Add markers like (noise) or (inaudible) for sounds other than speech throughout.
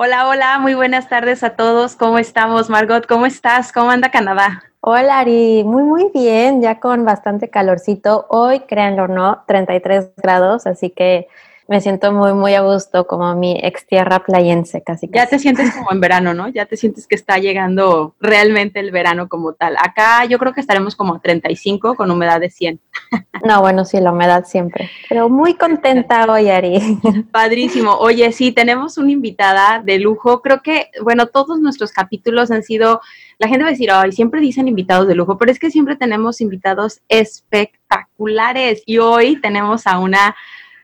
Hola, hola, muy buenas tardes a todos. ¿Cómo estamos, Margot? ¿Cómo estás? ¿Cómo anda Canadá? Hola Ari, muy muy bien, ya con bastante calorcito. Hoy, créanlo o no, 33 grados, así que me siento muy, muy a gusto, como mi ex tierra playense, casi, Ya te sientes como en verano, ¿no? Ya te sientes que está llegando realmente el verano como tal. Acá yo creo que estaremos como a 35 con humedad de 100. (laughs) No, bueno, sí, la humedad siempre. Pero muy contenta hoy, Ari. (laughs) Padrísimo. Oye, sí, tenemos una invitada de lujo. Creo que, bueno, todos nuestros capítulos han sido, la gente va a decir, ay, siempre dicen invitados de lujo, pero es que siempre tenemos invitados espectaculares. Y hoy tenemos a una,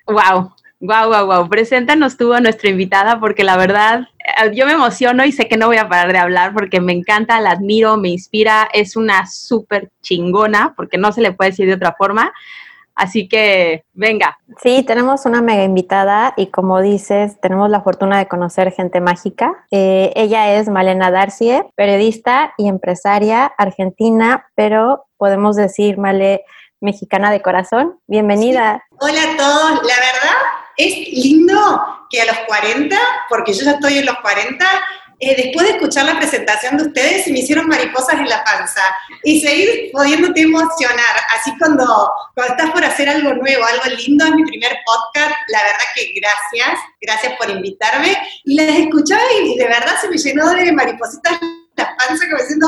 wow, Wow, wow, wow. Preséntanos tú a nuestra invitada porque la verdad eh, yo me emociono y sé que no voy a parar de hablar porque me encanta, la admiro, me inspira, es una súper chingona porque no se le puede decir de otra forma. Así que venga. Sí, tenemos una mega invitada y como dices, tenemos la fortuna de conocer gente mágica. Eh, ella es Malena Darcie, periodista y empresaria argentina, pero podemos decir, Male, mexicana de corazón. Bienvenida. Hola a todos, la verdad es lindo que a los 40, porque yo ya estoy en los 40, eh, después de escuchar la presentación de ustedes, me hicieron mariposas en la panza y seguir pudiéndote emocionar. Así cuando, cuando estás por hacer algo nuevo, algo lindo, es mi primer podcast, la verdad que gracias, gracias por invitarme. Y las escuchaba y de verdad se me llenó de maripositas la panza como diciendo,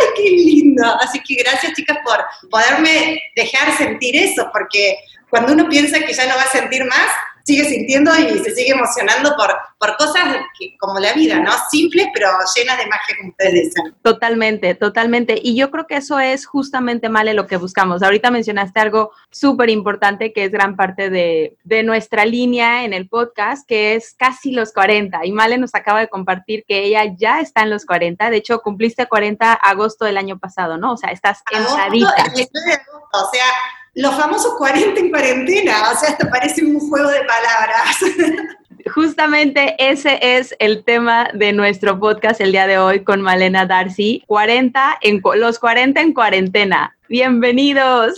¡ay, qué lindo! Así que gracias chicas por poderme dejar sentir eso, porque cuando uno piensa que ya no va a sentir más, sigue sintiendo y se sigue emocionando por, por cosas como la vida, ¿no? Simples, pero llenas de magia, como ustedes dicen. Totalmente, totalmente. Y yo creo que eso es justamente, Male, lo que buscamos. Ahorita mencionaste algo súper importante que es gran parte de, de, nuestra línea en el podcast, que es casi los 40. Y Male nos acaba de compartir que ella ya está en los 40. De hecho, cumpliste 40 agosto del año pasado, ¿no? O sea, estás entradita. O sea, los famosos 40 en cuarentena, o sea, esto parece un juego de palabras. Justamente ese es el tema de nuestro podcast el día de hoy con Malena Darcy, 40 en, los 40 en cuarentena. Bienvenidos.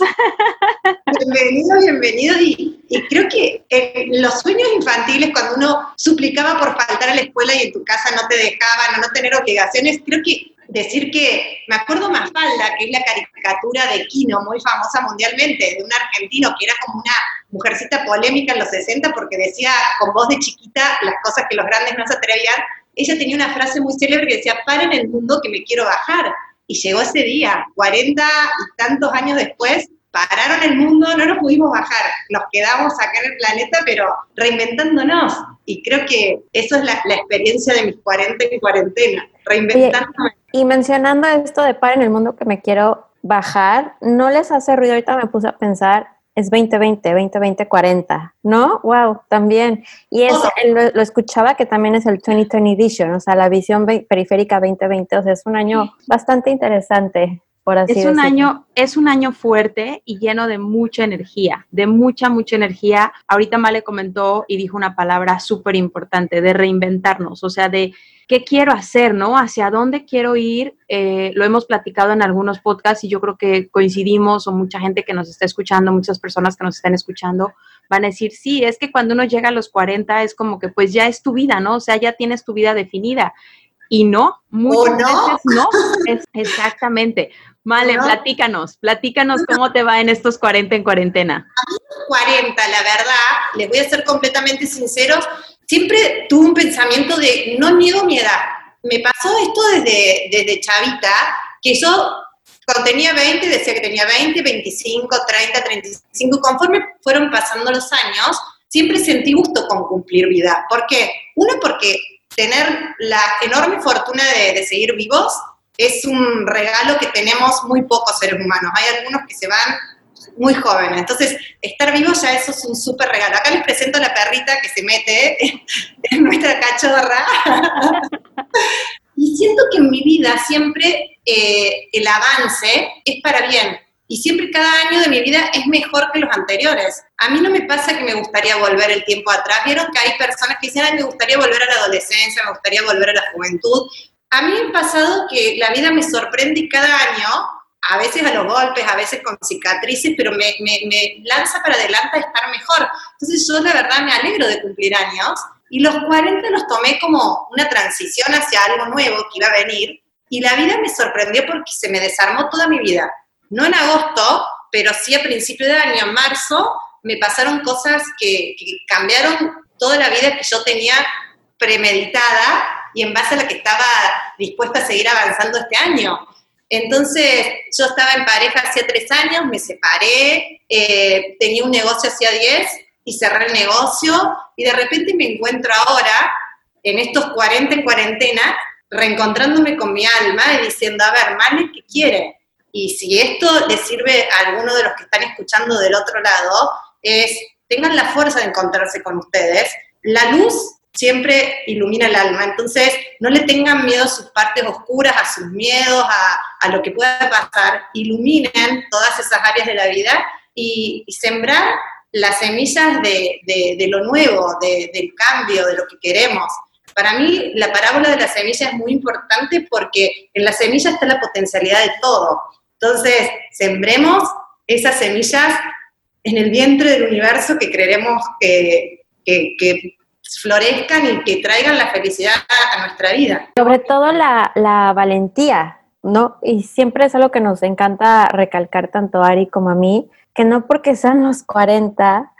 Bienvenidos, bienvenidos. Y, y creo que los sueños infantiles, cuando uno suplicaba por faltar a la escuela y en tu casa no te dejaban o no tener obligaciones, creo que decir que, me acuerdo Mafalda, que es la caricatura de Kino, muy famosa mundialmente, de un argentino que era como una mujercita polémica en los 60 porque decía con voz de chiquita las cosas que los grandes no se atrevían. Ella tenía una frase muy célebre que decía, paren el mundo que me quiero bajar. Y llegó ese día, 40 y tantos años después, pararon el mundo, no nos pudimos bajar, nos quedamos acá en el planeta, pero reinventándonos. Y creo que eso es la, experiencia de mis 40 y cuarentena, reinventándome. Y mencionando esto de par en el mundo que me quiero bajar, ¿no les hace ruido? Ahorita me puse a pensar, es 2020, 2020, 40, ¿no? Wow, también. Y eso, lo, escuchaba que también es el 2020 Edition, o sea, la visión periférica 2020, o sea, es un año bastante interesante. Por así es un año es un año fuerte y lleno de mucha energía, de mucha, mucha energía. Ahorita Male comentó y dijo una palabra súper importante, de reinventarnos, o sea, de qué quiero hacer, ¿no? Hacia dónde quiero ir. Eh, lo hemos platicado en algunos podcasts y yo creo que coincidimos o mucha gente que nos está escuchando, muchas personas que nos están escuchando, van a decir, sí, es que cuando uno llega a los 40 es como que pues ya es tu vida, ¿no? O sea, ya tienes tu vida definida. Y no, muchas no? veces no, (laughs) es, exactamente. Vale, platícanos, platícanos cómo te va en estos 40 en cuarentena. A mí 40, la verdad, les voy a ser completamente sinceros, siempre tuve un pensamiento de no niego mi edad. Me pasó esto desde, desde chavita, que yo cuando tenía 20 decía que tenía 20, 25, 30, 35. Conforme fueron pasando los años, siempre sentí gusto con cumplir vida. ¿Por qué? Uno, porque tener la enorme fortuna de, seguir vivos es un regalo que tenemos muy pocos seres humanos. Hay algunos que se van muy jóvenes. Entonces, estar vivos ya eso es un súper regalo. Acá les presento la perrita que se mete (laughs) en nuestra cachorra. (laughs) y siento que en mi vida siempre eh, el avance es para bien. Y siempre cada año de mi vida es mejor que los anteriores. A mí no me pasa que me gustaría volver el tiempo atrás. Vieron que hay personas que dicen, Ay, me gustaría volver a la adolescencia, me gustaría volver a la juventud. A mí me ha pasado que la vida me sorprende cada año a veces a los golpes, a veces con cicatrices, pero me, lanza para adelante a estar mejor. Entonces yo la verdad me alegro de cumplir años y los 40 los tomé como una transición hacia algo nuevo que iba a venir y la vida me sorprendió porque se me desarmó toda mi vida. No en agosto, pero sí a principio de año, en marzo, me pasaron cosas que, cambiaron toda la vida que yo tenía premeditada y en base a la que estaba dispuesta a seguir avanzando este año. Entonces, yo estaba en pareja hacía tres años, me separé, eh, tenía un negocio hacía diez y cerré el negocio y de repente me encuentro ahora, en estos 40 en cuarentena, reencontrándome con mi alma y diciendo, a ver, Mane, ¿qué quiere? Y si esto le sirve a alguno de los que están escuchando del otro lado, es tengan la fuerza de encontrarse con ustedes. La luz siempre ilumina el alma. Entonces, no le tengan miedo a sus partes oscuras, a sus miedos, a, lo que pueda pasar. Iluminen todas esas áreas de la vida y, sembrar las semillas de, lo nuevo, del cambio, de lo que queremos. Para mí, la parábola de la semilla es muy importante porque en la semilla está la potencialidad de todo. Entonces, sembremos esas semillas en el vientre del universo que creeremos que, que florezcan y que traigan la felicidad a nuestra vida. Sobre todo la, la valentía, ¿no? Y siempre es algo que nos encanta recalcar tanto a Ari como a mí, que no porque sean los 40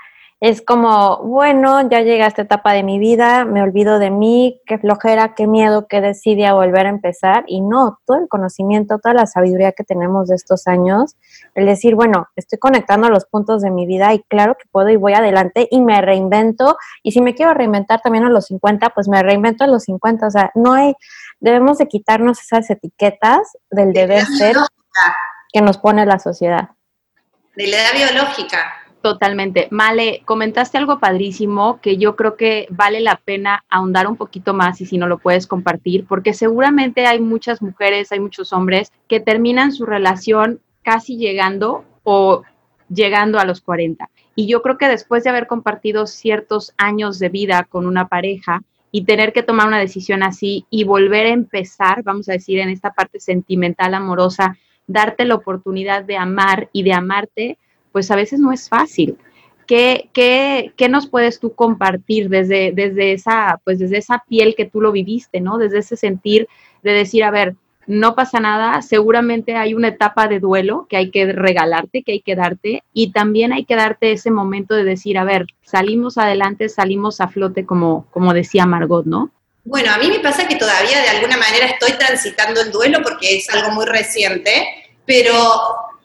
es como, bueno, ya llega esta etapa de mi vida, me olvido de mí, qué flojera, qué miedo, qué decidia volver a empezar. Y no, todo el conocimiento, toda la sabiduría que tenemos de estos años, el decir, bueno, estoy conectando los puntos de mi vida y claro que puedo y voy adelante y me reinvento. Y si me quiero reinventar también a los 50, pues me reinvento a los 50. O sea, no hay, debemos de quitarnos esas etiquetas del deber ser que nos pone la sociedad. De la edad biológica Totalmente. Male, comentaste algo padrísimo que yo creo que vale la pena ahondar un poquito más y si no lo puedes compartir, porque seguramente hay muchas mujeres, hay muchos hombres que terminan su relación casi llegando o llegando a los 40. Y yo creo que después de haber compartido ciertos años de vida con una pareja y tener que tomar una decisión así y volver a empezar, vamos a decir, en esta parte sentimental, amorosa, darte la oportunidad de amar y de amarte, pues a veces no es fácil. ¿Qué, qué, qué nos puedes tú compartir desde, desde, esa, pues desde esa piel que tú lo viviste, ¿no? Desde ese sentir de decir, a ver, no pasa nada, seguramente hay una etapa de duelo que hay que regalarte, que hay que darte, y también hay que darte ese momento de decir, a ver, salimos adelante, salimos a flote, como, como decía Margot, ¿no? Bueno, a mí me pasa que todavía de alguna manera estoy transitando el duelo porque es algo muy reciente, pero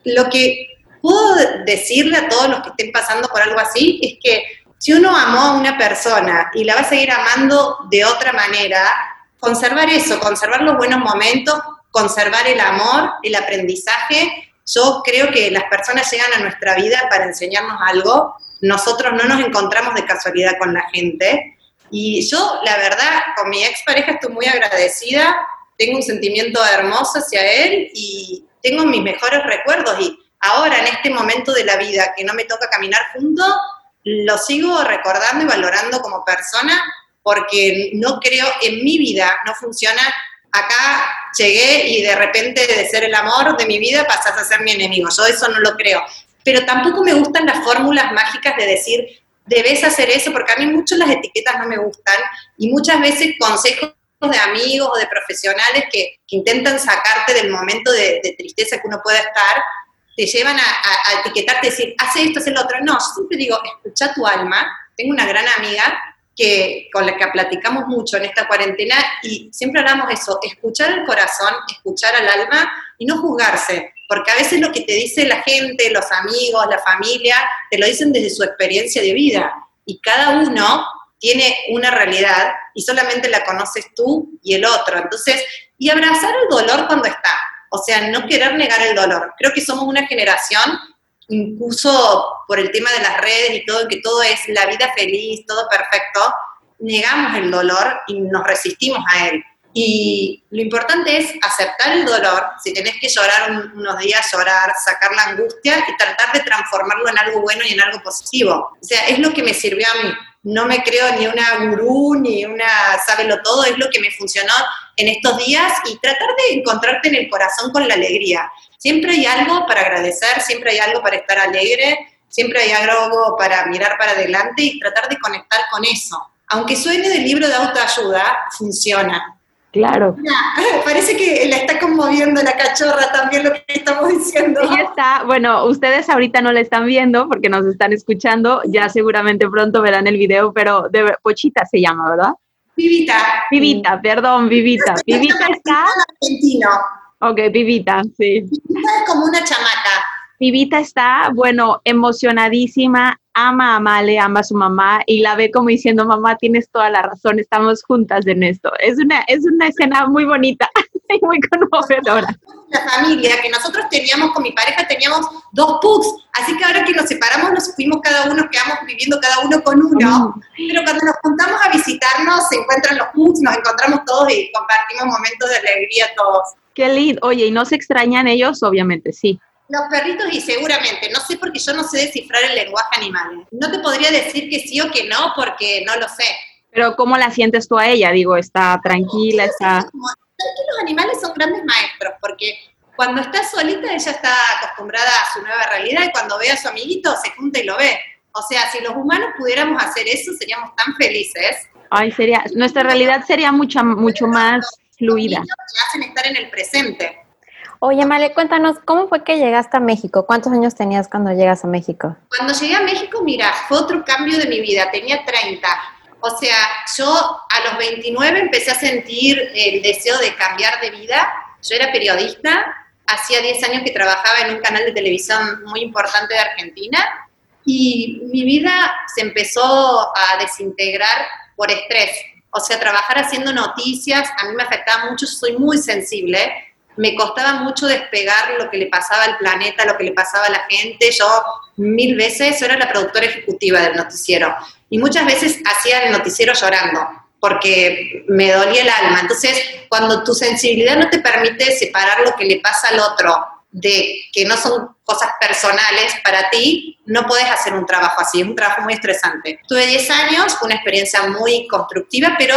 lo que puedo decirle a todos los que estén pasando por algo así es que si uno amó a una persona y la va a seguir amando de otra manera, conservar eso, conservar los buenos momentos, conservar el amor, el aprendizaje. Yo creo que las personas llegan a nuestra vida para enseñarnos algo. Nosotros no nos encontramos de casualidad con la gente. Y yo, la verdad, con mi expareja estoy muy agradecida. Tengo un sentimiento hermoso hacia él y tengo mis mejores recuerdos. Y ahora en este momento de la vida que no me toca caminar junto, lo sigo recordando y valorando como persona porque no creo en mi vida, no funciona. Acá llegué y de repente de ser el amor de mi vida pasas a ser mi enemigo. Yo eso no lo creo. Pero tampoco me gustan las fórmulas mágicas de decir, debes hacer eso, porque a mí mucho las etiquetas no me gustan y muchas veces consejos de amigos o de profesionales que, intentan sacarte del momento de, de tristeza que uno pueda estar, te llevan a, etiquetarte, decir, hace esto, hace lo otro. No, siempre digo, escucha tu alma. Tengo una gran amiga que, con la que platicamos mucho en esta cuarentena y siempre hablamos eso, escuchar el corazón, escuchar al alma y no juzgarse, porque a veces lo que te dice la gente, los amigos, la familia, te lo dicen desde su experiencia de vida y cada uno tiene una realidad y solamente la conoces tú y el otro. Entonces, y abrazar el dolor cuando está, o sea, no querer negar el dolor. Creo que somos una generación incluso por el tema de las redes y todo, que todo es la vida feliz, todo perfecto, negamos el dolor y nos resistimos a él. Y lo importante es aceptar el dolor, si tenés que llorar unos días, llorar, sacar la angustia y tratar de transformarlo en algo bueno y en algo positivo. O sea, es lo que me sirvió a mí. No me creo ni una gurú, ni una sábelo todo, es lo que me funcionó en estos días y tratar de encontrarte en el corazón con la alegría. Siempre hay algo para agradecer, siempre hay algo para estar alegre, siempre hay algo para mirar para adelante y tratar de conectar con eso. Aunque suene del libro de autoayuda, funciona Claro. (laughs) parece que la está conmoviendo la cachorra también lo que estamos diciendo. Ahí está. Bueno, ustedes ahorita no la están viendo porque nos están escuchando. Ya seguramente pronto verán el video, pero de Pochita se llama, ¿verdad? Vivita. Vivita, perdón, Vivita. Vivita está. Argentino. Ok, Vivita, sí. Vivita es como una chamaca. Vivita está, bueno, emocionadísima, ama a Male, ama a su mamá y la ve como diciendo, mamá, tienes toda la razón, estamos juntas en esto. Es una, es una escena muy bonita (laughs) y muy conmovedora. La familia que nosotros teníamos con mi pareja, teníamos dos pugs, así que ahora que nos separamos, nos fuimos cada uno, quedamos viviendo cada uno con uno, pero cuando nos juntamos a visitarnos, se encuentran los pugs, nos encontramos todos y compartimos momentos de alegría todos. Qué lindo. Oye, ¿y no se extrañan ellos? Obviamente, sí. Los perritos y seguramente, no sé porque yo no sé descifrar el lenguaje animal. No te podría decir que sí o que no porque no lo sé. Pero ¿cómo la sientes tú a ella? Digo, está tranquila, está... los animales son grandes maestros porque cuando está solita ella está acostumbrada a su nueva realidad y cuando ve a su amiguito se junta y lo ve. O sea, si los humanos pudiéramos hacer eso seríamos tan felices. Ay, sería, nuestra realidad sería mucho, mucho más fluida. Que hacen estar en el presente. Oye, Male, cuéntanos, ¿cómo fue que llegaste a México? ¿Cuántos años tenías cuando llegas a México? Cuando llegué a México, mira, fue otro cambio de mi vida, tenía 30. O sea, yo a los 29 empecé a sentir el deseo de cambiar de vida. Yo era periodista, hacía 10 años que trabajaba en un canal de televisión muy importante de Argentina y mi vida se empezó a desintegrar por estrés. O sea, trabajar haciendo noticias a mí me afectaba mucho, soy muy sensible me costaba mucho despegar lo que le pasaba al planeta, lo que le pasaba a la gente. Yo mil veces, era la productora ejecutiva del noticiero y muchas veces hacía el noticiero llorando porque me dolía el alma. Entonces, cuando tu sensibilidad no te permite separar lo que le pasa al otro de que no son cosas personales para ti, no puedes hacer un trabajo así, es un trabajo muy estresante. Tuve 10 años, una experiencia muy constructiva, pero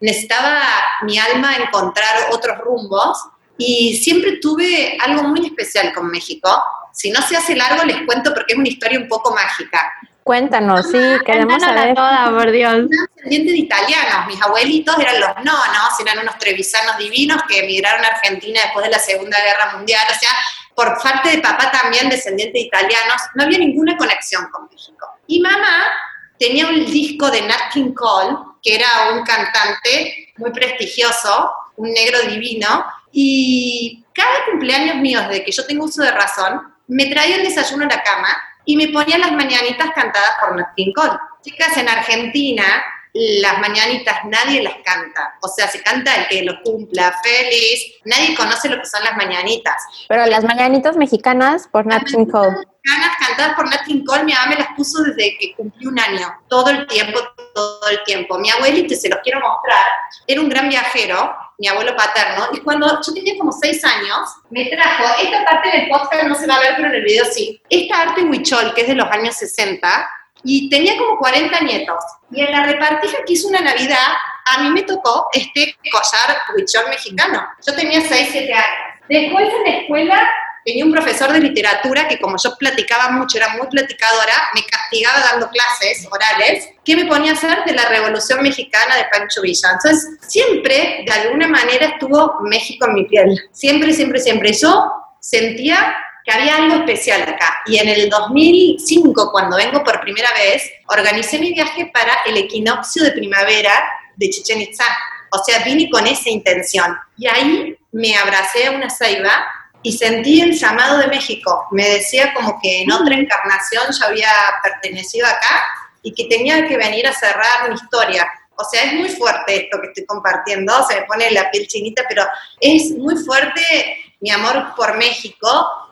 necesitaba mi alma encontrar otros rumbos y siempre tuve algo muy especial con México. Si no se hace largo, les cuento porque es una historia un poco mágica. Cuéntanos, sí, queremos saber. toda, por Dios. (laughs) descendiente de italianos, mis abuelitos eran los nonos, eran unos trevisanos divinos que emigraron a Argentina después de la Segunda Guerra Mundial, o sea, por parte de papá también descendiente de italianos, no había ninguna conexión con México. Y mamá tenía un disco de Nat King Cole, que era un cantante muy prestigioso, un negro divino, y cada cumpleaños mío, desde que yo tengo uso de razón, me traía el desayuno a la cama y me ponía las mañanitas cantadas por Nat King Cole. Chicas, en Argentina las mañanitas nadie las canta. O sea, se canta el que lo cumpla, feliz. Nadie conoce lo que son las mañanitas. Pero las mañanitas mexicanas por Nat King Cole. Mexicanas cantadas por Nat King Cole, mi mamá me las puso desde que cumplí un año. Todo el tiempo, todo el tiempo. Mi abuelito, se los quiero mostrar, era un gran viajero mi abuelo paterno, y cuando yo tenía como seis años, me trajo, esta parte del podcast no se va a ver, pero en el video sí, esta arte huichol, que es de los años 60, y tenía como 40 nietos. Y en la repartija que hizo una Navidad, a mí me tocó este collar huichol mexicano. Yo tenía 6, 7 años. Después en la escuela tenía un profesor de literatura que como yo platicaba mucho, era muy platicadora, me castigaba dando clases orales, que me ponía a hacer de la Revolución Mexicana de Pancho Villa. Entonces, siempre, de alguna manera, estuvo México en mi piel. Siempre, siempre, siempre. Yo sentía que había algo especial acá. Y en el 2005, cuando vengo por primera vez, organicé mi viaje para el equinoccio de primavera de Chichen Itza. O sea, vine con esa intención. Y ahí me abracé a una ceiba y sentí el llamado de México. Me decía como que en otra encarnación yo había pertenecido acá y que tenía que venir a cerrar mi historia. O sea, es muy fuerte esto que estoy compartiendo, se me pone la piel chinita, pero es muy fuerte mi amor por México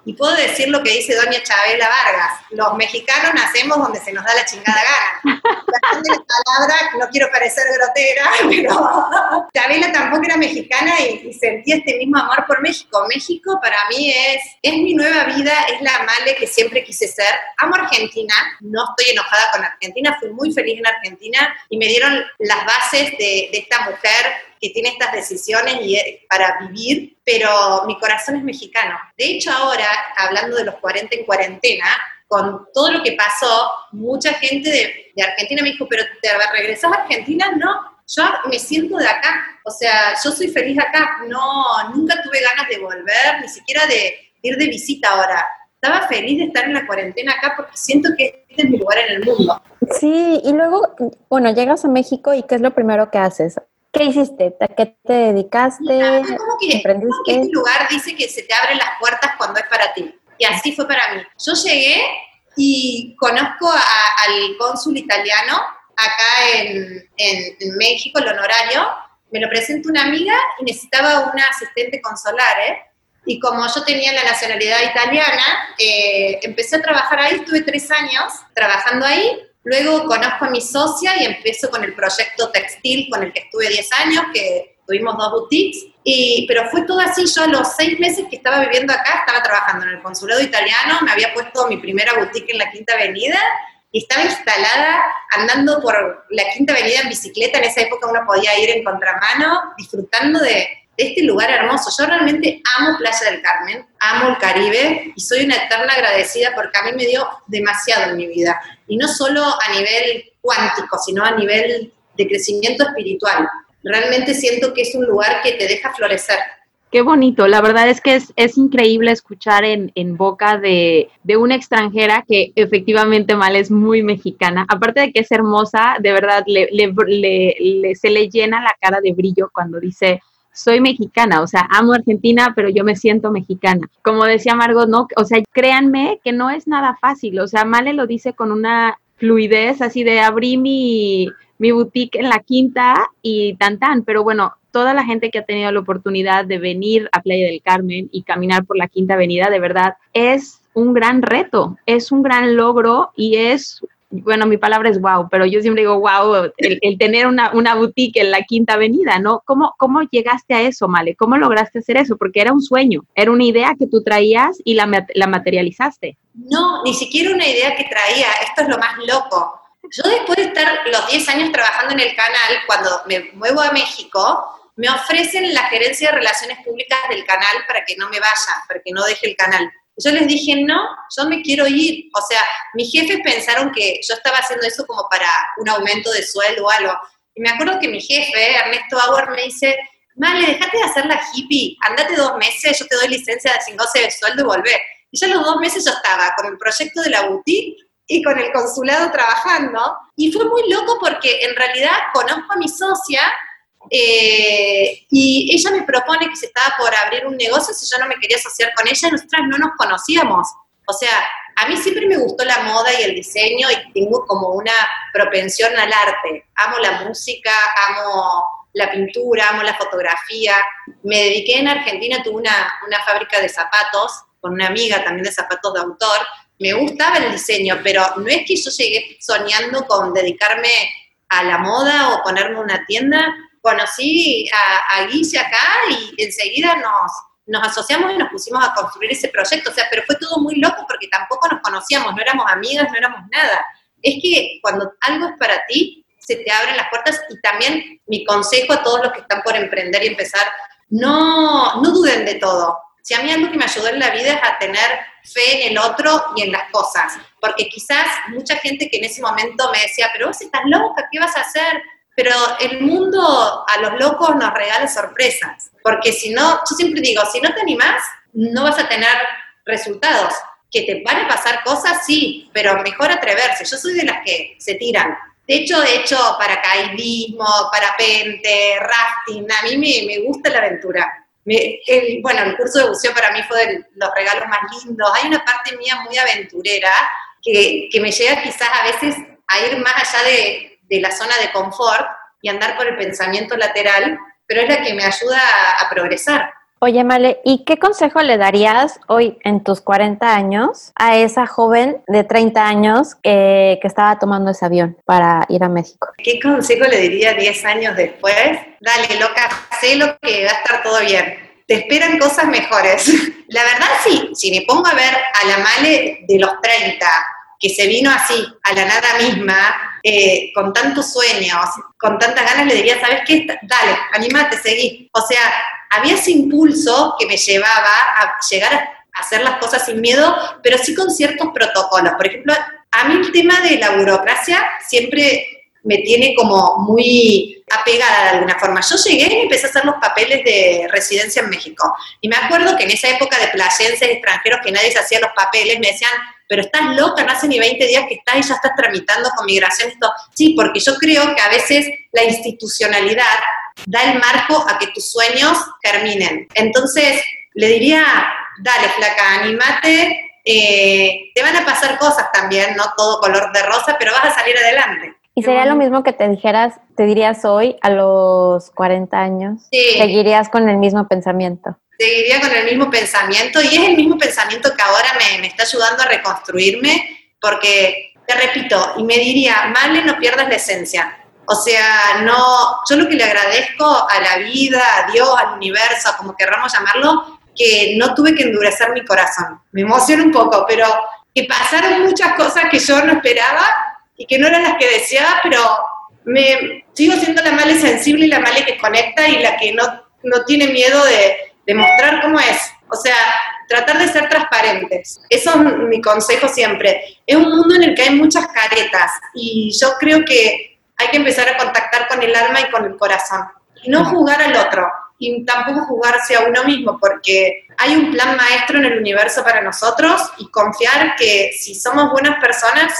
y puedo decir lo que dice doña Chabela Vargas, los mexicanos nacemos donde se nos da la chingada gana. (laughs) la palabra, no quiero parecer grotera, (laughs) pero Chabela tampoco era mexicana y, sentía este mismo amor por México. México para mí es, es mi nueva vida, es la male que siempre quise ser. Amo Argentina, no estoy enojada con Argentina, fui muy feliz en Argentina y me dieron las bases de, de esta mujer que tiene estas decisiones y, eh, para vivir, pero mi corazón es mexicano. De hecho, ahora, hablando de los 40 en cuarentena, con todo lo que pasó, mucha gente de, Argentina me dijo, pero ¿te regresas a Argentina? No, yo me siento de acá, o sea, yo soy feliz acá, no, nunca tuve ganas de volver, ni siquiera de ir de visita ahora. Estaba feliz de estar en la cuarentena acá porque siento que este es mi lugar en el mundo. Sí, y luego, bueno, llegas a México y ¿qué es lo primero que haces? ¿Qué hiciste? ¿A qué te dedicaste? ¿Cómo que, este lugar dice que se te abren las puertas cuando es para ti. Y así fue para mí. Yo llegué y conozco al cónsul italiano acá en, en, México, el honorario. Me lo presenta una amiga y necesitaba una asistente consular, ¿eh? Y como yo tenía la nacionalidad italiana, eh, empecé a trabajar ahí, estuve tres años trabajando ahí Luego conozco a mi socia y empiezo con el proyecto textil con el que estuve 10 años, que tuvimos dos boutiques, y, pero fue todo así, yo a los seis meses que estaba viviendo acá, estaba trabajando en el consulado italiano, me había puesto mi primera boutique en la Quinta Avenida, y estaba instalada andando por la Quinta Avenida en bicicleta, en esa época uno podía ir en contramano, disfrutando de, este lugar hermoso. Yo realmente amo Playa del Carmen, amo el Caribe y soy una eterna agradecida porque a mí me dio demasiado en mi vida. Y no solo a nivel cuántico, sino a nivel de crecimiento espiritual. Realmente siento que es un lugar que te deja florecer. Qué bonito, la verdad es que es, es increíble escuchar en, en boca de, de, una extranjera que efectivamente mal es muy mexicana. Aparte de que es hermosa, de verdad le, le, se le llena la cara de brillo cuando dice, soy mexicana, o sea, amo Argentina, pero yo me siento mexicana. Como decía Margot, no, o sea, créanme que no es nada fácil, o sea, Male lo dice con una fluidez así de abrí mi, mi boutique en la quinta y tan tan, pero bueno, toda la gente que ha tenido la oportunidad de venir a Playa del Carmen y caminar por la quinta avenida, de verdad, es un gran reto, es un gran logro y es bueno, mi palabra es wow, pero yo siempre digo wow, el, tener una, una, boutique en la Quinta Avenida, ¿no? ¿Cómo, ¿Cómo llegaste a eso, Male? ¿Cómo lograste hacer eso? Porque era un sueño, era una idea que tú traías y la, la materializaste. No, ni siquiera una idea que traía, esto es lo más loco. Yo después de estar los 10 años trabajando en el canal, cuando me muevo a México, me ofrecen la gerencia de relaciones públicas del canal para que no me vaya, para que no deje el canal. Yo les dije, no, yo me quiero ir. O sea, mis jefes pensaron que yo estaba haciendo eso como para un aumento de sueldo o algo. Y me acuerdo que mi jefe, Ernesto Bauer, me dice, Vale, déjate de hacer la hippie, andate dos meses, yo te doy licencia de 5 de sueldo y volver. Y ya los dos meses yo estaba con el proyecto de la boutique y con el consulado trabajando. Y fue muy loco porque en realidad conozco a mi socia eh, y ella me propone que se estaba por abrir un negocio si yo no me quería asociar con ella, nosotras no nos conocíamos. O sea, a mí siempre me gustó la moda y el diseño y tengo como una propensión al arte. Amo la música, amo la pintura, amo la fotografía. Me dediqué en Argentina, tuve una, una fábrica de zapatos con una amiga también de zapatos de autor. Me gustaba el diseño, pero no es que yo llegué soñando con dedicarme a la moda o ponerme una tienda conocí a, a Guille acá y enseguida nos, nos asociamos y nos pusimos a construir ese proyecto. O sea, pero fue todo muy loco porque tampoco nos conocíamos, no éramos amigas, no éramos nada. Es que cuando algo es para ti, se te abren las puertas y también mi consejo a todos los que están por emprender y empezar, no, no duden de todo. Si a mí algo que me ayudó en la vida es a tener fe en el otro y en las cosas, porque quizás mucha gente que en ese momento me decía, pero vos estás loca, ¿qué vas a hacer? Pero el mundo a los locos nos regala sorpresas, porque si no, yo siempre digo, si no te animás, no vas a tener resultados. Que te van a pasar cosas, sí, pero mejor atreverse. Yo soy de las que se tiran. De hecho, he hecho paracaidismo, parapente, rafting. A mí me, gusta la aventura. bueno, el curso de buceo para mí fue de los regalos más lindos. Hay una parte mía muy aventurera que, que me llega quizás a veces a ir más allá de, de la zona de confort y andar por el pensamiento lateral, pero es la que me ayuda a, progresar. Oye, Male, ¿y qué consejo le darías hoy en tus 40 años a esa joven de 30 años que, que estaba tomando ese avión para ir a México? ¿Qué consejo le diría 10 años después? Dale, loca, sé lo que va a estar todo bien te esperan cosas mejores. (laughs) La verdad, sí, si me pongo a ver a la Male de los 30, que se vino así, a la nada misma, eh, con tantos sueños, con tantas ganas, le diría, ¿sabes qué? Dale, animate, seguí. O sea, había ese impulso que me llevaba a llegar a hacer las cosas sin miedo, pero sí con ciertos protocolos. Por ejemplo, a mí el tema de la burocracia siempre me tiene como muy apegada de alguna forma. Yo llegué y empecé a hacer los papeles de residencia en México. Y me acuerdo que en esa época de playenses extranjeros que nadie se hacía los papeles, me decían, pero estás loca, no hace ni 20 días que estás y ya estás tramitando con migración esto. Sí, porque yo creo que a veces la institucionalidad da el marco a que tus sueños terminen. Entonces, le diría, dale, flaca, animate, eh, te van a pasar cosas también, no todo color de rosa, pero vas a salir adelante. ¿Y sería lo mismo que te dijeras, te dirías hoy a los 40 años? Sí. ¿Seguirías con el mismo pensamiento? Seguiría con el mismo pensamiento y es el mismo pensamiento que ahora me, me está ayudando a reconstruirme porque, te repito, y me diría, Male, no pierdas la esencia. O sea, no, yo lo que le agradezco a la vida, a Dios, al universo, como querramos llamarlo, que no tuve que endurecer mi corazón. Me emociona un poco, pero que pasaron muchas cosas que yo no esperaba y que no eran las que deseaba, pero me sigo siendo la male sensible y la male que conecta y la que no, no tiene miedo de, de mostrar cómo es. O sea, tratar de ser transparentes. Eso es mi consejo siempre. Es un mundo en el que hay muchas caretas y yo creo que hay que empezar a contactar con el alma y con el corazón. Y no jugar al otro y tampoco jugarse a uno mismo, porque hay un plan maestro en el universo para nosotros y confiar que si somos buenas personas,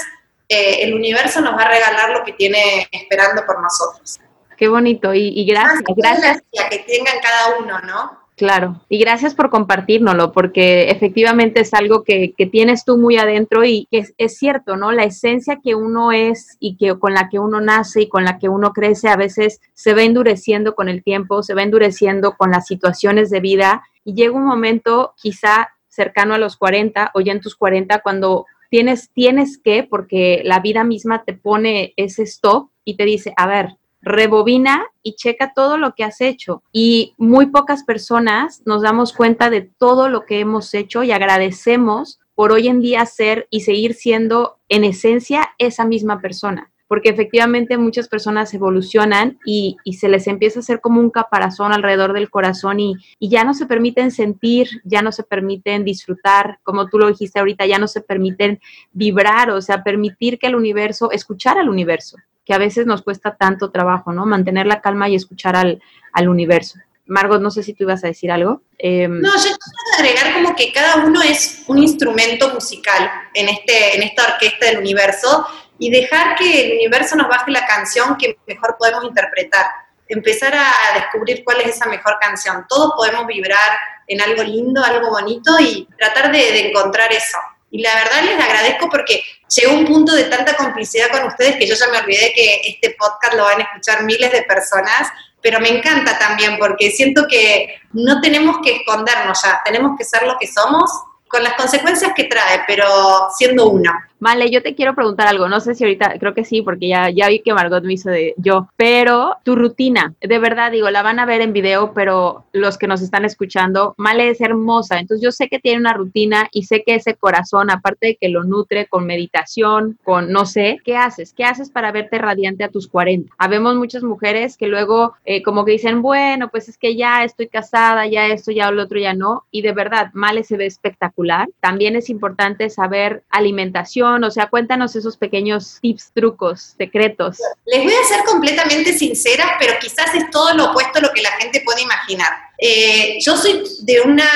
eh, el universo nos va a regalar lo que tiene esperando por nosotros. Qué bonito y, gracias, gracias. Que tengan cada uno, ¿no? Claro, y gracias por compartirnoslo, porque efectivamente es algo que, tienes tú muy adentro y que es, cierto, ¿no? La esencia que uno es y que con la que uno nace y con la que uno crece a veces se va endureciendo con el tiempo, se va endureciendo con las situaciones de vida y llega un momento quizá cercano a los 40 o ya en tus 40 cuando tienes, tienes que, porque la vida misma te pone ese stop y te dice, a ver, rebobina y checa todo lo que has hecho. Y muy pocas personas nos damos cuenta de todo lo que hemos hecho y agradecemos por hoy en día ser y seguir siendo en esencia esa misma persona porque efectivamente muchas personas evolucionan y, se les empieza a hacer como un caparazón alrededor del corazón y, y, ya no se permiten sentir, ya no se permiten disfrutar, como tú lo dijiste ahorita, ya no se permiten vibrar, o sea, permitir que el universo, escuchar al universo, que a veces nos cuesta tanto trabajo, ¿no? Mantener la calma y escuchar al, al universo. Margot, no sé si tú ibas a decir algo. Em, no, yo quiero agregar como que cada uno es un instrumento musical en, este, en esta orquesta del universo y dejar que el universo nos baje la canción que mejor podemos interpretar. Empezar a descubrir cuál es esa mejor canción. Todos podemos vibrar en algo lindo, algo bonito y tratar de, encontrar eso. Y la verdad les agradezco porque llegó un punto de tanta complicidad con ustedes que yo ya me olvidé que este podcast lo van a escuchar miles de personas, pero me encanta también porque siento que no tenemos que escondernos ya, tenemos que ser lo que somos con las consecuencias que trae, pero siendo uno. Vale, yo te quiero preguntar algo, no sé si ahorita, creo que sí, porque ya, ya vi que Margot me hizo de yo, pero tu rutina, de verdad digo, la van a ver en video, pero los que nos están escuchando, Male es hermosa, entonces yo sé que tiene una rutina y sé que ese corazón, aparte de que lo nutre con meditación, con no sé, ¿qué haces? ¿Qué haces para verte radiante a tus 40? Habemos muchas mujeres que luego eh, como que dicen, bueno, pues es que ya estoy casada, ya esto, ya lo otro, ya no, y de verdad, Male se ve espectacular. También es importante saber alimentación, o sea, cuéntanos esos pequeños tips, trucos, secretos. Les voy a ser completamente sincera, pero quizás es todo lo opuesto a lo que la gente puede imaginar. Eh, yo soy de una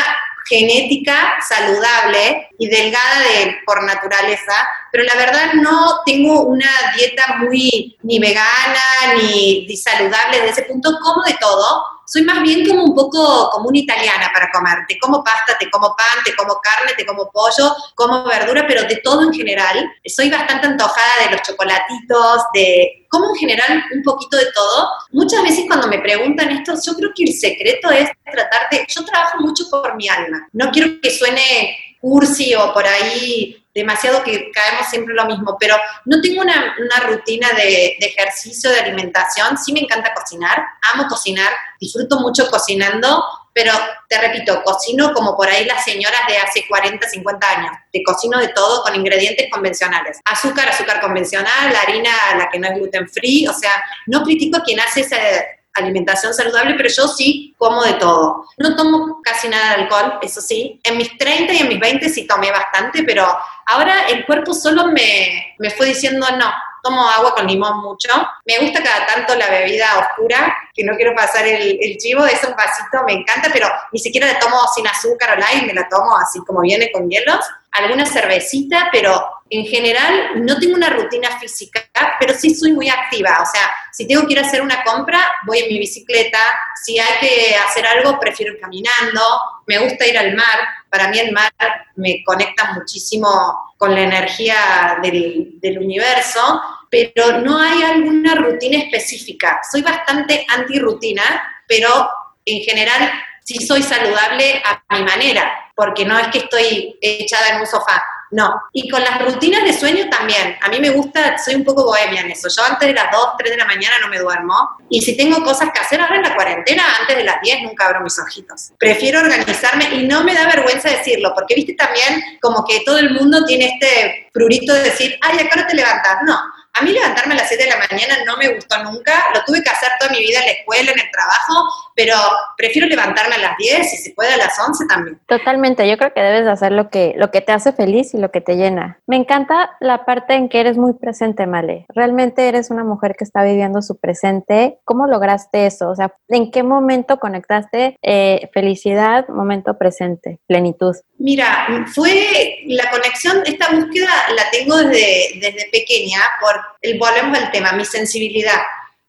genética saludable y delgada de, por naturaleza, pero la verdad no tengo una dieta muy ni vegana ni, ni saludable de ese punto, como de todo, soy más bien como un poco como una italiana para comer. Te como pasta, te como pan, te como carne, te como pollo, como verdura, pero de todo en general. Soy bastante antojada de los chocolatitos, de como en general un poquito de todo. Muchas veces cuando me preguntan esto, yo creo que el secreto es tratar de, yo trabajo mucho por mi alma. No quiero que suene cursi o por ahí demasiado que caemos siempre lo mismo, pero no tengo una, rutina de, de, ejercicio, de alimentación, sí me encanta cocinar, amo cocinar, disfruto mucho cocinando, pero te repito, cocino como por ahí las señoras de hace 40, 50 años, te cocino de todo con ingredientes convencionales, azúcar, azúcar convencional, la harina, la que no es gluten free, o sea, no critico a quien hace ese alimentación saludable, pero yo sí como de todo. No tomo casi nada de alcohol, eso sí. En mis 30 y en mis 20 sí tomé bastante, pero ahora el cuerpo solo me, me fue diciendo no. Tomo agua con limón mucho. Me gusta cada tanto la bebida oscura, que no quiero pasar el, el chivo, es un vasito, me encanta, pero ni siquiera la tomo sin azúcar o light, me la tomo así como viene con hielos. Alguna cervecita, pero en general no tengo una rutina física, pero sí soy muy activa. O sea, si tengo que ir a hacer una compra, voy en mi bicicleta. Si hay que hacer algo, prefiero ir caminando. Me gusta ir al mar. Para mí el mar me conecta muchísimo con la energía del, del universo, pero no hay alguna rutina específica. Soy bastante anti-rutina, pero en general sí soy saludable a mi manera, porque no es que estoy echada en un sofá no. Y con las rutinas de sueño también. A mí me gusta, soy un poco bohemia en eso. Yo antes de las 2, 3 de la mañana no me duermo. Y si tengo cosas que hacer ahora en la cuarentena, antes de las 10 nunca abro mis ojitos. Prefiero organizarme y no me da vergüenza decirlo, porque viste también como que todo el mundo tiene este prurito de decir, ay, acá no te levantas. No, a mí levantarme a las 7 de la mañana no me gustó nunca, lo tuve que hacer toda mi vida en la escuela, en el trabajo, pero prefiero levantarme a las 10 y si puede a las 11 también. Totalmente, yo creo que debes hacer lo que, lo que te hace feliz y lo que te llena. Me encanta la parte en que eres muy presente, Male. Realmente eres una mujer que está viviendo su presente. ¿Cómo lograste eso? O sea, ¿en qué momento conectaste eh, felicidad, momento presente, plenitud? Mira, fue la conexión, esta búsqueda la tengo desde, desde pequeña por el, volvemos al tema, mi sensibilidad.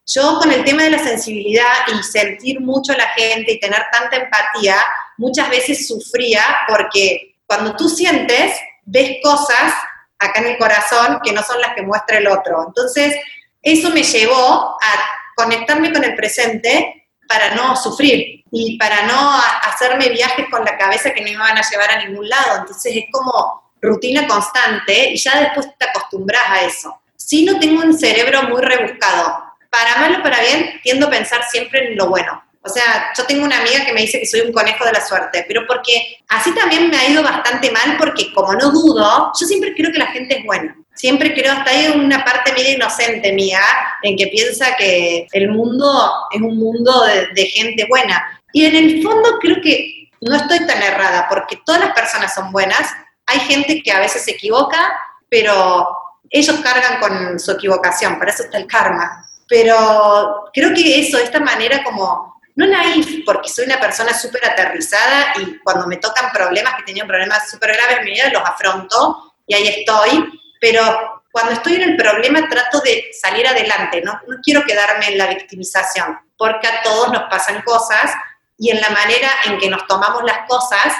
Yo con el tema de la sensibilidad y sentir mucho a la gente y tener tanta empatía, muchas veces sufría porque cuando tú sientes, ves cosas acá en el corazón que no son las que muestra el otro. Entonces, eso me llevó a conectarme con el presente para no sufrir y para no hacerme viajes con la cabeza que no me van a llevar a ningún lado. Entonces es como rutina constante y ya después te acostumbras a eso sí no tengo un cerebro muy rebuscado. Para mal o para bien, tiendo a pensar siempre en lo bueno. O sea, yo tengo una amiga que me dice que soy un conejo de la suerte, pero porque así también me ha ido bastante mal, porque como no dudo, yo siempre creo que la gente es buena. Siempre creo, hasta hay una parte media inocente mía, en que piensa que el mundo es un mundo de gente buena. Y en el fondo creo que no estoy tan errada, porque todas las personas son buenas. Hay gente que a veces se equivoca, pero ellos cargan con su equivocación, para eso está el karma. Pero creo que eso, esta manera como, no naif, porque soy una persona súper aterrizada y cuando me tocan problemas, que tenía problemas súper graves en mi vida, los afronto y ahí estoy, pero cuando estoy en el problema trato de salir adelante, ¿no? no quiero quedarme en la victimización, porque a todos nos pasan cosas y en la manera en que nos tomamos las cosas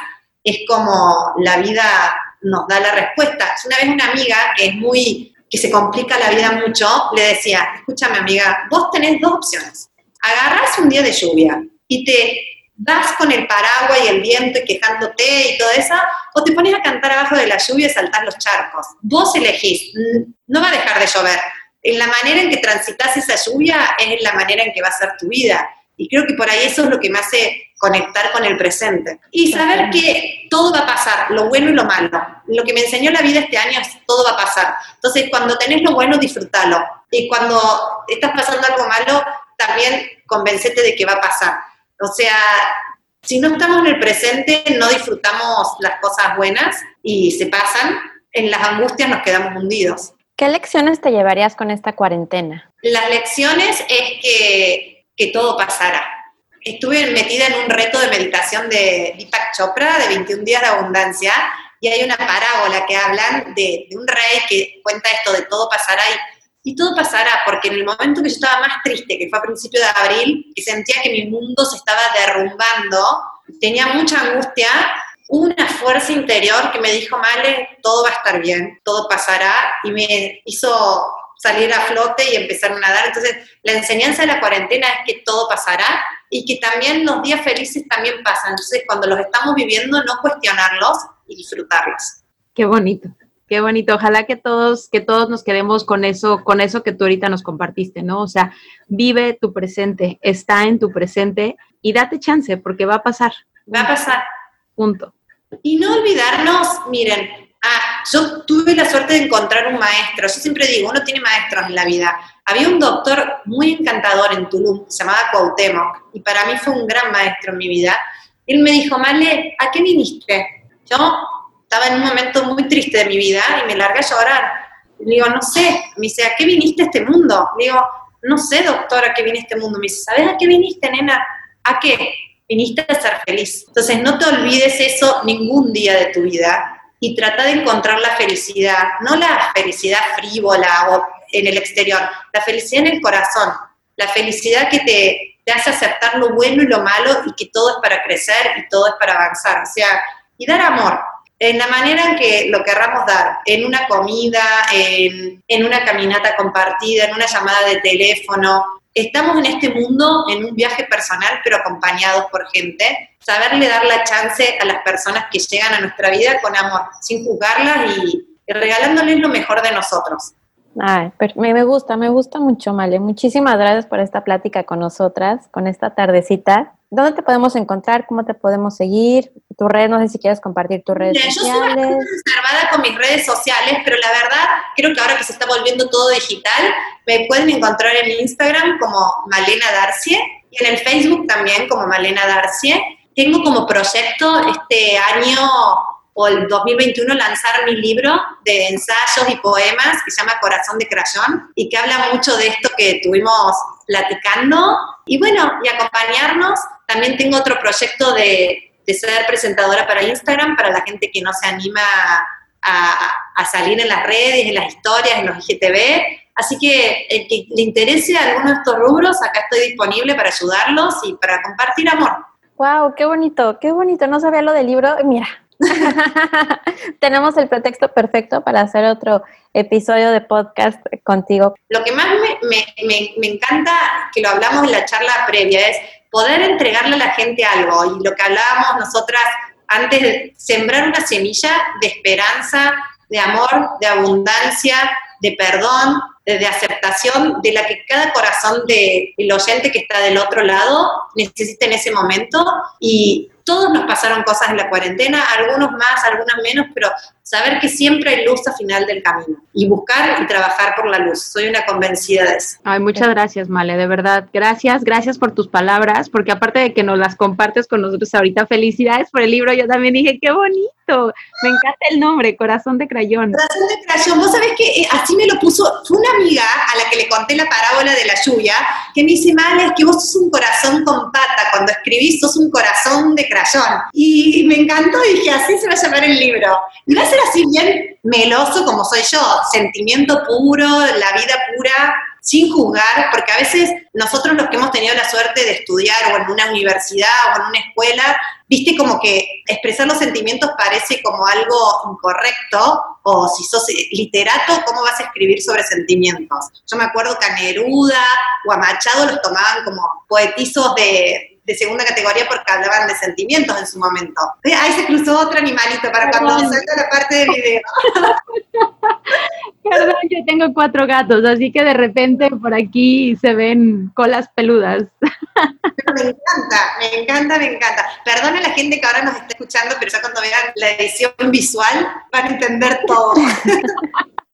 es como la vida nos da la respuesta. Una vez una amiga que es muy, que se complica la vida mucho, le decía, escúchame amiga, vos tenés dos opciones. Agarras un día de lluvia y te vas con el paraguas y el viento y quejándote y todo eso, o te pones a cantar abajo de la lluvia y saltar los charcos. Vos elegís, no va a dejar de llover. En la manera en que transitas esa lluvia es la manera en que va a ser tu vida. Y creo que por ahí eso es lo que me hace conectar con el presente. Y saber que todo va a pasar, lo bueno y lo malo. Lo que me enseñó la vida este año es todo va a pasar. Entonces, cuando tenés lo bueno, disfrútalo. Y cuando estás pasando algo malo, también convencete de que va a pasar. O sea, si no estamos en el presente, no disfrutamos las cosas buenas y se pasan. En las angustias nos quedamos hundidos. ¿Qué lecciones te llevarías con esta cuarentena? Las lecciones es que, que todo pasará estuve metida en un reto de meditación de Deepak Chopra, de 21 días de abundancia, y hay una parábola que hablan de, un rey que cuenta esto de todo pasará y y todo pasará, porque en el momento que yo estaba más triste, que fue a principio de abril, que sentía que mi mundo se estaba derrumbando, tenía mucha angustia, una fuerza interior que me dijo, Male, todo va a estar bien, todo pasará, y me hizo salir a flote y empezar a nadar. Entonces, la enseñanza de la cuarentena es que todo pasará y que también los días felices también pasan. Entonces, cuando los estamos viviendo, no cuestionarlos y disfrutarlos. Qué bonito. Qué bonito. Ojalá que todos, que todos nos quedemos con eso, con eso que tú ahorita nos compartiste, ¿no? O sea, vive tu presente, está en tu presente y date chance porque va a pasar. Va a pasar. Punto. Y no olvidarnos, miren, ah, yo tuve la suerte de encontrar un maestro. Yo siempre digo, uno tiene maestros en la vida. Había un doctor muy encantador en Tulum, se llamaba Cuauhtémoc, y para mí fue un gran maestro en mi vida. Él me dijo, Male, ¿a qué viniste? Yo estaba en un momento muy triste de mi vida y me largué a llorar. Le digo, no sé. Me dice, ¿a qué viniste a este mundo? Le digo, no sé, doctor, ¿a qué viniste a este mundo? Me dice, ¿sabes a qué viniste, nena? ¿A qué? Viniste a ser feliz. Entonces, no te olvides eso ningún día de tu vida y trata de encontrar la felicidad, no la felicidad frívola o en el exterior, la felicidad en el corazón, la felicidad que te, hace aceptar lo bueno y lo malo y que todo es para crecer y todo es para avanzar. O sea, y dar amor, en la manera en que lo querramos dar, en una comida, en, en, una caminata compartida, en una llamada de teléfono. Estamos en este mundo en un viaje personal, pero acompañados por gente. Saberle dar la chance a las personas que llegan a nuestra vida con amor, sin juzgarlas y, regalándoles lo mejor de nosotros. Ay, me gusta, me gusta mucho, Male. Muchísimas gracias por esta plática con nosotras, con esta tardecita. ¿Dónde te podemos encontrar? ¿Cómo te podemos seguir? Tu red, no sé si quieres compartir tus redes Mira, sociales. Yo soy bastante reservada con mis redes sociales, pero la verdad, creo que ahora que se está volviendo todo digital, me pueden encontrar en Instagram como Malena Darcie y en el Facebook también como Malena Darcie. Tengo como proyecto este año o el 2021 lanzar mi libro de ensayos y poemas que se llama Corazón de Crayón y que habla mucho de esto que tuvimos platicando. Y bueno, y acompañarnos. También tengo otro proyecto de, de ser presentadora para Instagram, para la gente que no se anima a, a, salir en las redes, en las historias, en los IGTV. Así que el que le interese alguno de estos rubros, acá estoy disponible para ayudarlos y para compartir amor. ¡Wow! ¡Qué bonito! ¡Qué bonito! No sabía lo del libro. Mira, (laughs) Tenemos el pretexto perfecto para hacer otro episodio de podcast contigo. Lo que más me, me, me, me, encanta, que lo hablamos en la charla previa, es poder entregarle a la gente algo. Y lo que hablábamos nosotras antes de sembrar una semilla de esperanza, de amor, de abundancia, de perdón, de, aceptación, de la que cada corazón del de oyente que está del otro lado necesita en ese momento. Y todos nos pasaron cosas en la cuarentena, algunos más, algunas menos, pero saber que siempre hay luz al final del camino y buscar y trabajar por la luz. Soy una convencida de eso. Ay, muchas gracias, Male, de verdad. Gracias, gracias por tus palabras, porque aparte de que nos las compartes con nosotros ahorita, felicidades por el libro. Yo también dije, qué bonito. Me encanta el nombre, Corazón de Crayón. Corazón de Crayón. Vos sabés que eh, así me lo puso, fue una amiga a la que le conté la parábola de la lluvia, que me dice, Male, es que vos sos un corazón con pata. Cuando escribís, sos un corazón de crayón. Y me encantó y dije, así se va a llamar el libro. Y va a ser así bien meloso como soy yo, sentimiento puro, la vida pura, sin juzgar, porque a veces nosotros los que hemos tenido la suerte de estudiar o en una universidad o en una escuela, viste como que expresar los sentimientos parece como algo incorrecto, o si sos literato, ¿cómo vas a escribir sobre sentimientos? Yo me acuerdo que a Neruda o a Machado los tomaban como poetizos de, de segunda categoría porque hablaban de sentimientos en su momento. Ahí se cruzó otro animalito para cuando me salga la parte de video. (laughs) (laughs) Perdón, yo tengo cuatro gatos, así que de repente por aquí se ven colas peludas. Me encanta, me encanta, me encanta. Perdona a la gente que ahora nos está escuchando, pero ya cuando vean la edición visual van a entender todo. (laughs)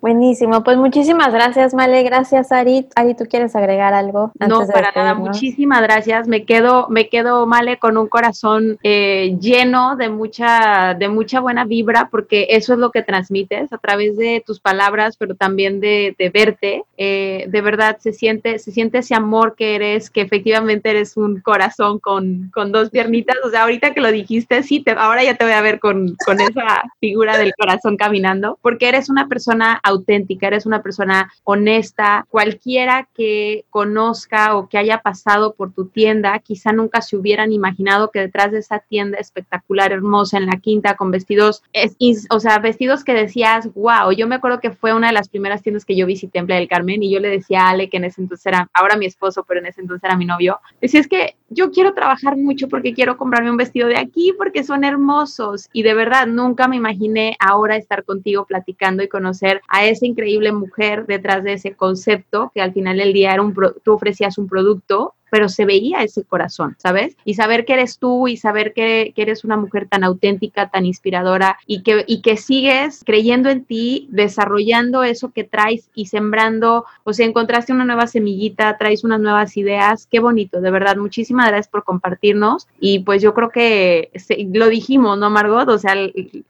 Buenísimo, pues muchísimas gracias, Male, gracias Ari. Ari, ¿tú quieres agregar algo? no, para nada, muchísimas gracias. Me quedo, me quedo, Male, con un corazón eh, lleno de mucha, de mucha buena vibra, porque eso es lo que transmites a través de tus palabras, pero también de, de verte. Eh, de verdad se siente, se siente ese amor que eres, que efectivamente eres un corazón con, con dos piernitas. O sea, ahorita que lo dijiste, sí, te, ahora ya te voy a ver con, con esa figura del corazón caminando, porque eres una persona auténtica auténtica, eres una persona honesta. Cualquiera que conozca o que haya pasado por tu tienda, quizá nunca se hubieran imaginado que detrás de esa tienda espectacular, hermosa, en la quinta, con vestidos, es, o sea, vestidos que decías, wow, yo me acuerdo que fue una de las primeras tiendas que yo visité en Playa del Carmen y yo le decía a Ale, que en ese entonces era, ahora mi esposo, pero en ese entonces era mi novio, decía, es que yo quiero trabajar mucho porque quiero comprarme un vestido de aquí porque son hermosos y de verdad nunca me imaginé ahora estar contigo platicando y conocer a esa increíble mujer detrás de ese concepto que al final del día era un tú ofrecías un producto pero se veía ese corazón, ¿sabes? Y saber que eres tú y saber que, eres una mujer tan auténtica, tan inspiradora y que, y que sigues creyendo en ti, desarrollando eso que traes y sembrando, o sea, encontraste una nueva semillita, traes unas nuevas ideas, qué bonito, de verdad, muchísimas gracias por compartirnos y pues yo creo que lo dijimos, ¿no, Margot? O sea,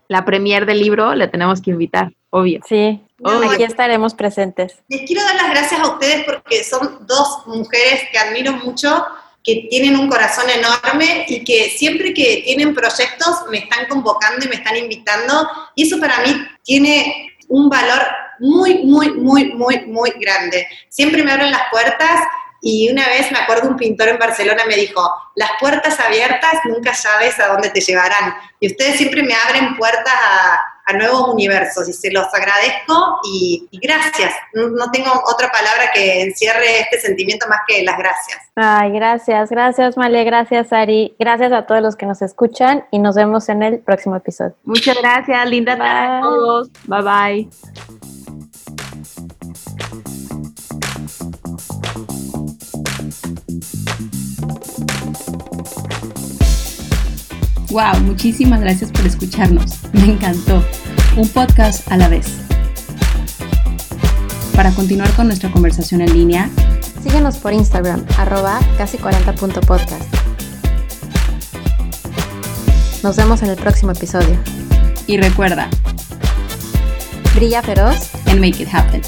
la premier del libro le tenemos que invitar, obvio. Sí, aquí estaremos presentes. Les quiero dar las gracias a ustedes porque son dos mujeres que admiro mucho, que tienen un corazón enorme y que siempre que tienen proyectos me están convocando y me están invitando. Y eso para mí tiene un valor muy, muy, muy, muy, muy grande. Siempre me abren las puertas y una vez me acuerdo un pintor en Barcelona me dijo, las puertas abiertas nunca sabes a dónde te llevarán. Y ustedes siempre me abren puertas a, a nuevos universos y se los agradezco y, gracias. No, tengo otra palabra que encierre este sentimiento más que las gracias. Ay, gracias, gracias Male, gracias Ari, gracias a todos los que nos escuchan y nos vemos en el próximo episodio. Muchas gracias, linda tarde a todos. Bye bye. Wow, muchísimas gracias por escucharnos. Me encantó. Un podcast a la vez. Para continuar con nuestra conversación en línea, síguenos por Instagram, arroba casi40.podcast. Nos vemos en el próximo episodio. Y recuerda, brilla feroz and make it happen.